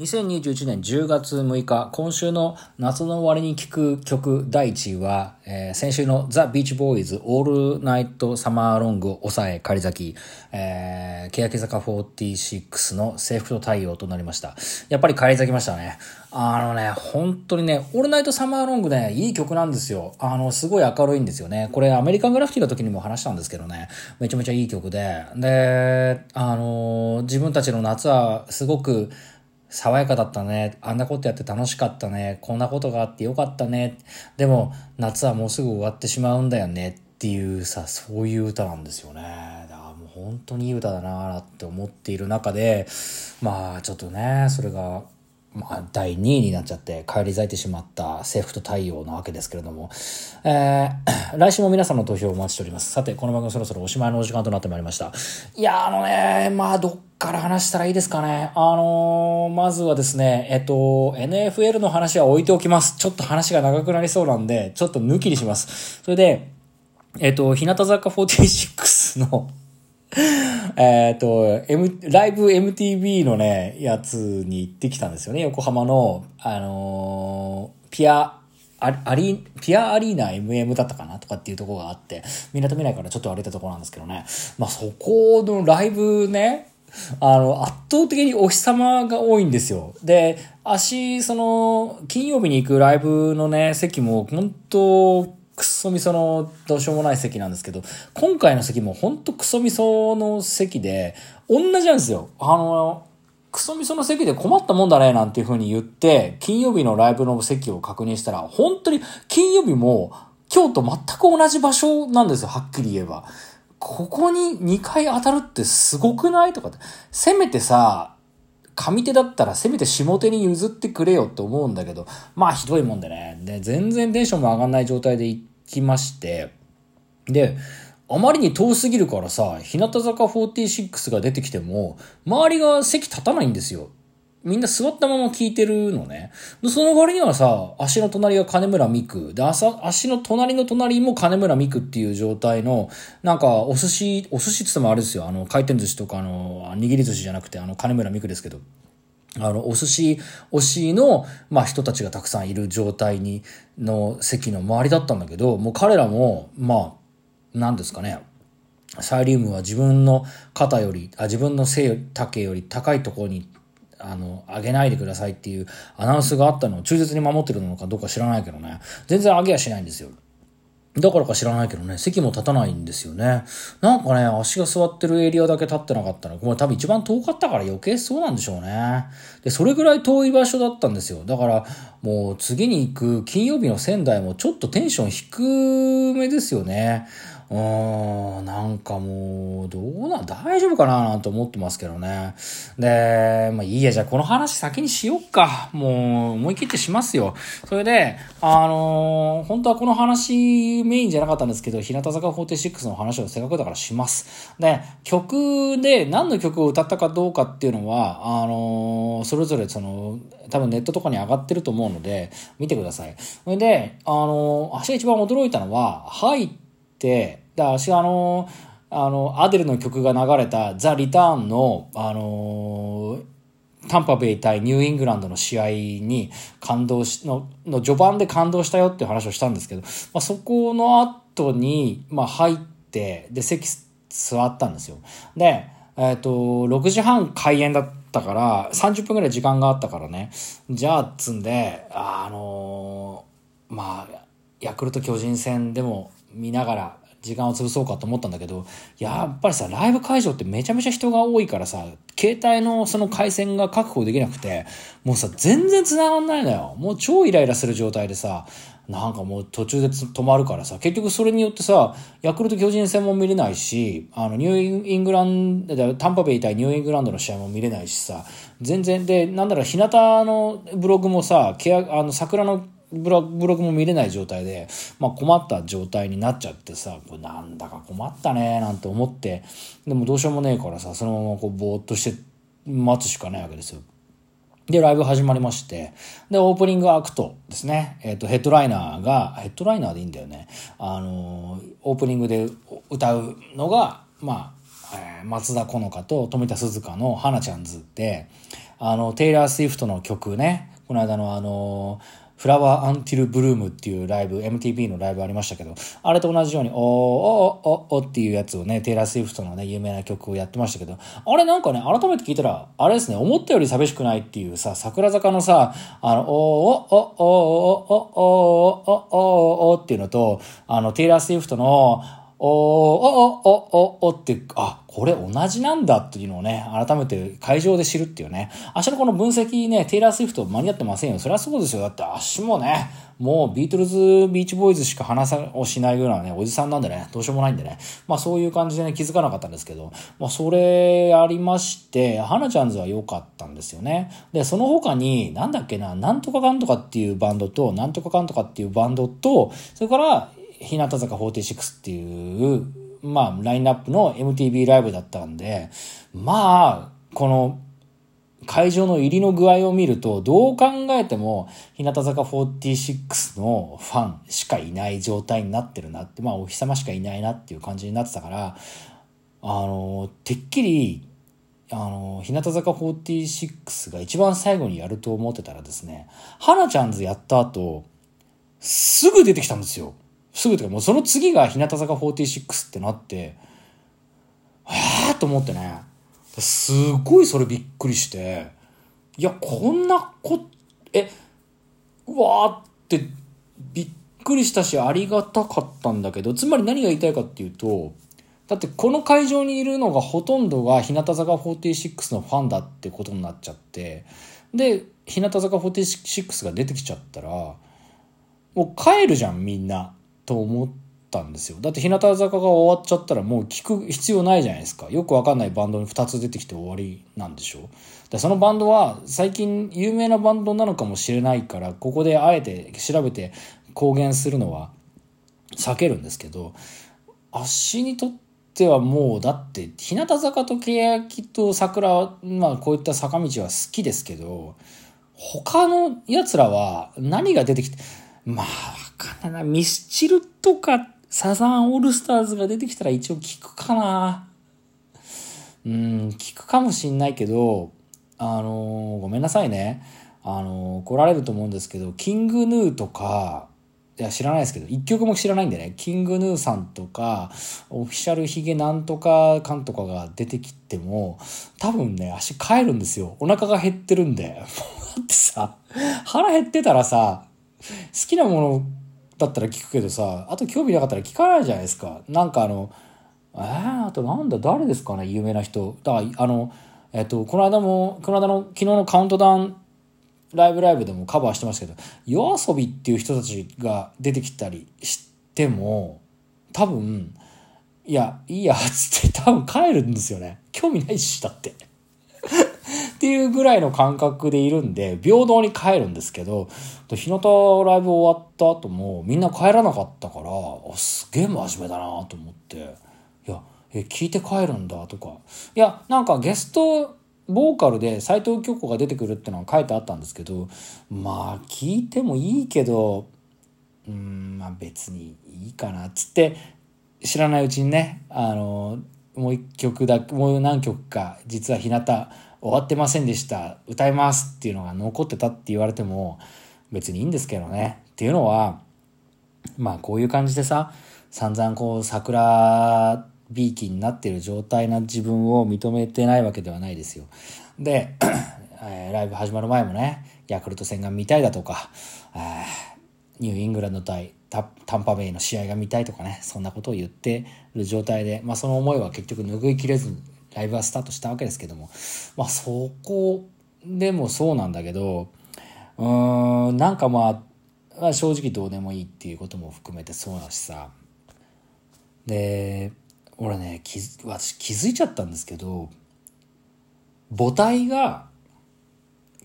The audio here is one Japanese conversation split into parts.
2021年10月6日、今週の夏の終わりに聴く曲第1位は、えー、先週のザ・ビーチボーイズオールナイトサマーロングを抑え仮咲き、えー、欅坂46の制服と太陽となりました。やっぱり仮咲きましたね。あのね、本当にね、オールナイトサマーロングね、いい曲なんですよ。あの、すごい明るいんですよね。これアメリカングラフィティの時にも話したんですけどね、めちゃめちゃいい曲で、で、あの、自分たちの夏はすごく、爽やかだったね。あんなことやって楽しかったね。こんなことがあってよかったね。でも、夏はもうすぐ終わってしまうんだよねっていうさ、そういう歌なんですよね。だからもう本当にいい歌だなって思っている中で、まあちょっとね、それがまあ、第2位になっちゃって帰り咲いてしまった制服と太陽なわけですけれども、えー、来週も皆さんの投票をお待ちしております。さて、この番組そろそろおしまいのお時間となってまいりました。いや、あのね、まあ、どっから話したらいいですかね。あのー、まずはですね、えっと、NFL の話は置いておきます。ちょっと話が長くなりそうなんで、ちょっと抜きにします。それで、えっと、日向坂46のえっと、M、ライブ MTV のね、やつに行ってきたんですよね。横浜の、あのー、ピア、アリ、ピアアリーナ MM だったかなとかっていうとこがあって、港未来からちょっと歩いたとこなんですけどね。まあそこのライブね、あの、圧倒的にお日様が多いんですよ。で、足、その、金曜日に行くライブのね、席も、本当クソみそのどうしようもない席なんですけど、今回の席もほんとクソみその席で、同じなんですよ。あの、クソみその席で困ったもんだね、なんていう風に言って、金曜日のライブの席を確認したら、本当に金曜日も今日と全く同じ場所なんですよ、はっきり言えば。ここに2回当たるってすごくないとかって。せめてさ、上手だったらせめて下手に譲ってくれよって思うんだけど、まあひどいもんでね。で、全然テンションも上がんない状態で行っきまして、で、あまりに遠すぎるからさ、日向坂46が出てきても、周りが席立たないんですよ。みんな座ったまま聞いてるのね。その割にはさ、足の隣が金村美久。で、足の隣の隣も金村美久っていう状態の、なんか、お寿司、お寿司って言ってもあれですよ。あの、回転寿司とか、あの、握り寿司じゃなくて、あの、金村美久ですけど。あの、お寿司推しの、まあ、人たちがたくさんいる状態に、の席の周りだったんだけど、もう彼らも、まあ、何ですかね。サイリウムは自分の肩より、あ自分の背丈より高いところにあの、上げないでくださいっていうアナウンスがあったのを忠実に守ってるのかどうか知らないけどね。全然上げはしないんですよ。だからか知らないけどね、席も立たないんですよね。なんかね、足が座ってるエリアだけ立ってなかったら、これ多分一番遠かったから余計そうなんでしょうね。で、それぐらい遠い場所だったんですよ。だから、もう次に行く金曜日の仙台もちょっとテンション低めですよね。うーん、なんかもう、どうな、大丈夫かななんて思ってますけどね。で、まあいいや、じゃあこの話先にしよっか。もう、思い切ってしますよ。それで、あのー、本当はこの話メインじゃなかったんですけど、日向坂46の話をせっかくだからします。で、曲で何の曲を歌ったかどうかっていうのは、あのー、それぞれその、多分ネットとかに上がってると思うので、見てください。それで、あのー、私が一番驚いたのは、入って、だ私あの、あの、アデルの曲が流れたザ・リターンの、あのタンパベイ対ニューイングランドの試合に感動し、の、の序盤で感動したよっていう話をしたんですけど、まあ、そこの後に、まあ入って、で、席座ったんですよ。で、えっ、ー、と、6時半開演だったから、30分ぐらい時間があったからね、じゃあ、つんで、あのー、まあ、ヤクルト巨人戦でも見ながら、時間を潰そうかと思ったんだけど、やっぱりさ、ライブ会場ってめちゃめちゃ人が多いからさ、携帯のその回線が確保できなくて、もうさ、全然繋がんないのよ。もう超イライラする状態でさ、なんかもう途中で止まるからさ、結局それによってさ、ヤクルト巨人戦も見れないし、あの、ニューイングランド、タンパベイ対ニューイングランドの試合も見れないしさ、全然、で、なんだろう、日向のブログもさ、あの、桜のブロブログも見れない状態で、まあ、困った状態になっちゃってさ、これなんだか困ったねなんて思って、でもどうしようもねえからさ、そのままこうぼーっとして待つしかないわけですよ。で、ライブ始まりまして、で、オープニングアクトですね。えっ、ー、と、ヘッドライナーが、ヘッドライナーでいいんだよね。あの、オープニングで歌うのが、まあ、えー、松田好花と富田鈴香の花ちゃんズで、あの、テイラー・スウィフトの曲ね、この間のあのフラワー・アンティル・ブルームっていうライブ、MTV のライブありましたけど、あれと同じように、おーおーおーおーっていうやつをね、テイラー・スウィフトのね、有名な曲をやってましたけど、あれなんかね、改めて聞いたら、あれですね、思ったより寂しくないっていうさ、桜坂のさ、あの、おーおーおーおーおーおーおーおーおーっていうのと、あの、テイラー・スウィフトの、おーおおおおおって、あ、これ同じなんだっていうのをね、改めて会場で知るっていうね。明日のこの分析ね、テイラー・スウィフト間に合ってませんよ。そりゃそうですよ。だって足もね、もうビートルズ・ビーチボーイズしか話をしないぐらいのね、おじさんなんでね、どうしようもないんでね。まあそういう感じでね、気づかなかったんですけど、まあそれありまして、花ちゃんズは良かったんですよね。で、その他に、なんだっけな、なんとかかんとかっていうバンドと、なんとかかんとかっていうバンドと、それから、日向坂46っていう、まあ、ラインナップの MTV ライブだったんで、まあ、この、会場の入りの具合を見ると、どう考えても、日向坂46のファンしかいない状態になってるなって、まあ、お日様しかいないなっていう感じになってたから、あの、てっきり、あの、日向坂46が一番最後にやると思ってたらですね、花ちゃんズやった後、すぐ出てきたんですよ。すぐとか、もうその次が日向坂46ってなって、えーと思ってね。すごいそれびっくりして、いや、こんなこ、え、うわーってびっくりしたしありがたかったんだけど、つまり何が言いたいかっていうと、だってこの会場にいるのがほとんどが日向坂46のファンだってことになっちゃって、で、日向坂46が出てきちゃったら、もう帰るじゃんみんな。と思ったんですよ。だって日向坂が終わっちゃったらもう聞く必要ないじゃないですか。よくわかんないバンドに2つ出てきて終わりなんでしょでそのバンドは最近有名なバンドなのかもしれないから、ここであえて調べて公言するのは避けるんですけど、足にとってはもうだって日向坂と欅と桜まあこういった坂道は好きですけど他の奴らは何が出てきてまあかんないな。ミスチルとかサザンオールスターズが出てきたら一応聞くかな。うん、聞くかもしんないけど、あのー、ごめんなさいね。あのー、来られると思うんですけど、キングヌーとか、いや、知らないですけど、一曲も知らないんでね、キングヌーさんとか、オフィシャルヒゲなんとかかんとかが出てきても、多分ね、足帰るんですよ。お腹が減ってるんで。もうだってさ、腹減ってたらさ、好きなものだったら聞くけどさ、あと興味なかったら聞かないじゃないですか。なんかあの、えー、あとなんだ、誰ですかね、有名な人。だから、あの、えっと、この間も、この間の昨日のカウントダウンライブライブでもカバーしてましたけど、夜遊びっていう人たちが出てきたりしても、多分、いや、いいや、つって多分帰るんですよね。興味ないし、だって。っていうぐらいの感覚でいるんで、平等に帰るんですけど、日向ライブ終わった後もみんな帰らなかったから、すげえ真面目だなと思って、いや、え、聞いて帰るんだとか。いや、なんかゲスト、ボーカルで斎藤京子が出てくるってのは書いてあったんですけど、まあ聞いてもいいけど、うん、まあ別にいいかなっつって、知らないうちにね、あの、もう一曲だ、もう何曲か、実は日向終わってませんでした。歌いますっていうのが残ってたって言われても別にいいんですけどね。っていうのは、まあこういう感じでさ、散々こう桜ビーキになってる状態な自分を認めてないわけではないですよ。で、ライブ始まる前もね、ヤクルト戦が見たいだとか、ニューイングランド対タンパベイの試合が見たいとかね、そんなことを言ってる状態で、まあその思いは結局拭いきれずにライブはスタートしたわけですけども、まあそこでもそうなんだけど、うーん、なんかまあ、正直どうでもいいっていうことも含めてそうだしさ。で、俺ね、気私気づいちゃったんですけど、母体が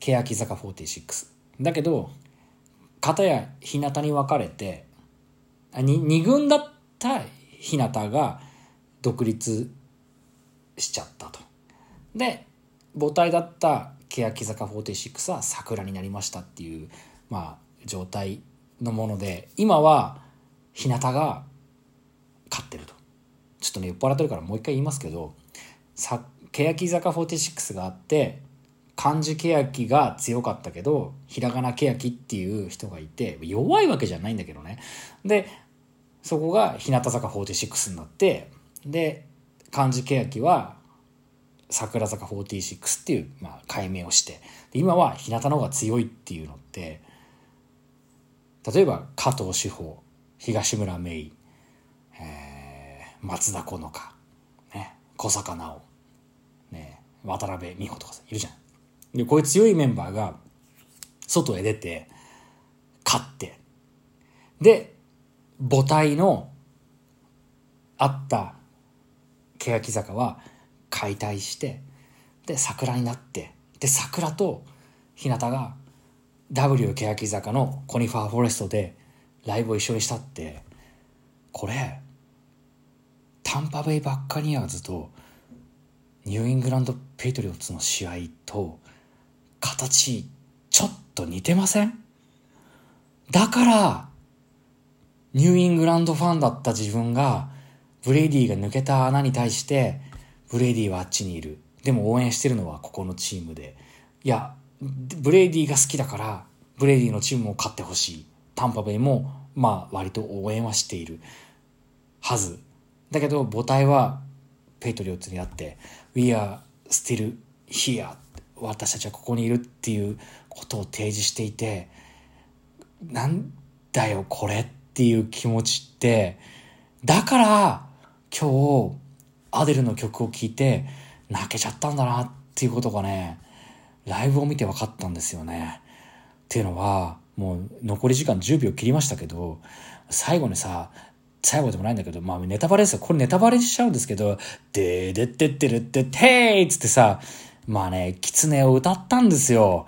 欅坂46。だけど、片や日向に分かれて、二軍だった日向が独立しちゃったと。で母体だった欅坂46は桜になりましたっていう、まあ、状態のもので今は日向が勝ってるとちょっとね酔っ払ってるからもう一回言いますけどさ欅坂46があって漢字欅が強かったけど、ひらがな欅っていう人がいて、弱いわけじゃないんだけどね。で、そこが日向坂46になって、で、漢字欅は桜坂46っていう、まあ、解明をして、今は日向の方が強いっていうのって、例えば加藤志保、東村芽衣、えー、松田好花、ね、小坂直、ね、渡辺美穂とかいるじゃん。で、こういう強いメンバーが、外へ出て、勝って、で、母体のあった欅坂は解体して、で、桜になって、で、桜と日向が W 欅坂のコニファーフォレストでライブを一緒にしたって、これ、タンパベイバッカニアーズとニューイングランド・ペイトリオッツの試合と形ちょっと似てません？だから、ニューイングランドファンだった自分が、ブレイディが抜けた穴に対して、ブレイディはあっちにいる。でも応援してるのはここのチームで。いや、ブレイディが好きだから、ブレイディのチームも勝ってほしい。タンパベイも、まあ割と応援はしているはず。だけど母体はペイトリオッツにあって、We are still here 私たちはここにいるっていうことを提示していて、なんだよこれっていう気持ちって、だから今日アデルの曲を聴いて泣けちゃったんだなっていうことがね、ライブを見て分かったんですよね。っていうのは、もう残り時間10秒切りましたけど、最後にさ、最後でもないんだけど、まあネタバレですよ。これネタバレしちゃうんですけど、でーでってってるって、てーっつってさ、まあね、狐を歌ったんですよ。